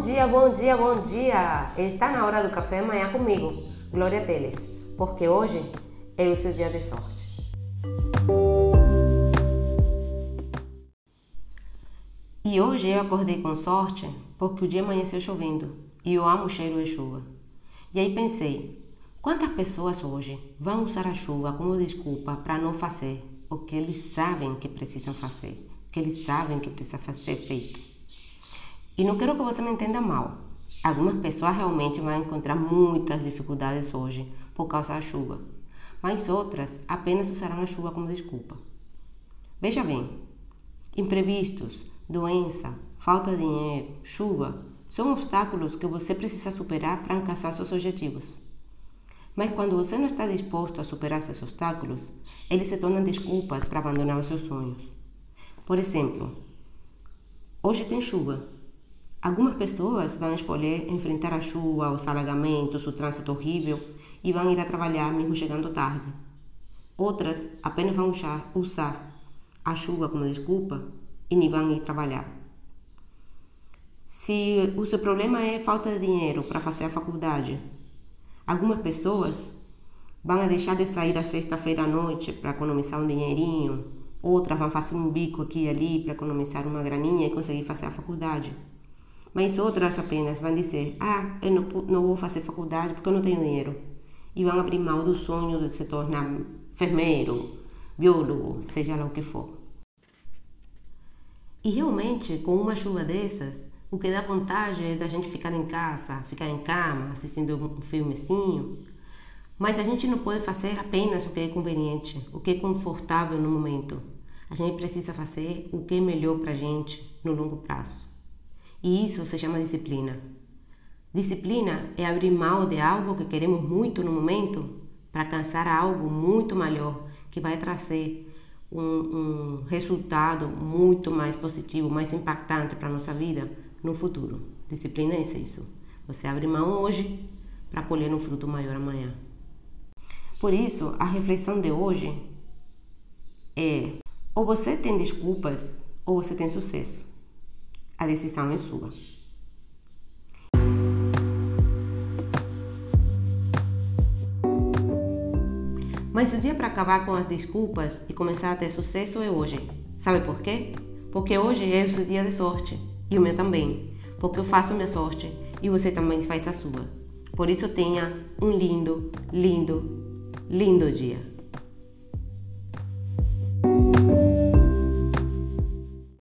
Bom dia, bom dia, bom dia! Está na hora do café amanhã comigo, Glória Teles, porque hoje é o seu dia de sorte. E hoje eu acordei com sorte porque o dia amanheceu chovendo e eu amo o cheiro de chuva. E aí pensei, quantas pessoas hoje vão usar a chuva como desculpa para não fazer o que eles sabem que precisam fazer, que eles sabem que precisa ser feito? E não quero que você me entenda mal. Algumas pessoas realmente vão encontrar muitas dificuldades hoje por causa da chuva, mas outras apenas usarão a chuva como desculpa. Veja bem, imprevistos, doença, falta de dinheiro, chuva são obstáculos que você precisa superar para alcançar seus objetivos. Mas quando você não está disposto a superar esses obstáculos, eles se tornam desculpas para abandonar os seus sonhos. Por exemplo, hoje tem chuva, Algumas pessoas vão escolher enfrentar a chuva, os alagamentos, o trânsito horrível e vão ir a trabalhar mesmo chegando tarde. Outras apenas vão usar, a chuva como desculpa e nem vão ir trabalhar. Se o seu problema é falta de dinheiro para fazer a faculdade, algumas pessoas vão deixar de sair a sexta-feira à noite para economizar um dinheirinho, outras vão fazer um bico aqui e ali para economizar uma graninha e conseguir fazer a faculdade. Mas outras apenas vão dizer: Ah, eu não, não vou fazer faculdade porque eu não tenho dinheiro. E vão abrir mão do sonho de se tornar enfermeiro, biólogo, seja lá o que for. E realmente, com uma chuva dessas, o que dá vontade é da gente ficar em casa, ficar em cama, assistindo um filmezinho. Mas a gente não pode fazer apenas o que é conveniente, o que é confortável no momento. A gente precisa fazer o que é melhor para a gente no longo prazo. E isso se chama disciplina. Disciplina é abrir mão de algo que queremos muito no momento para alcançar algo muito melhor, que vai trazer um, um resultado muito mais positivo, mais impactante para a nossa vida no futuro. Disciplina é isso. Você abre mão hoje para colher um fruto maior amanhã. Por isso, a reflexão de hoje é: ou você tem desculpas ou você tem sucesso. A decisão é sua. Mas o dia para acabar com as desculpas e começar a ter sucesso é hoje. Sabe por quê? Porque hoje é o seu dia de sorte e o meu também. Porque eu faço minha sorte e você também faz a sua. Por isso tenha um lindo, lindo, lindo dia.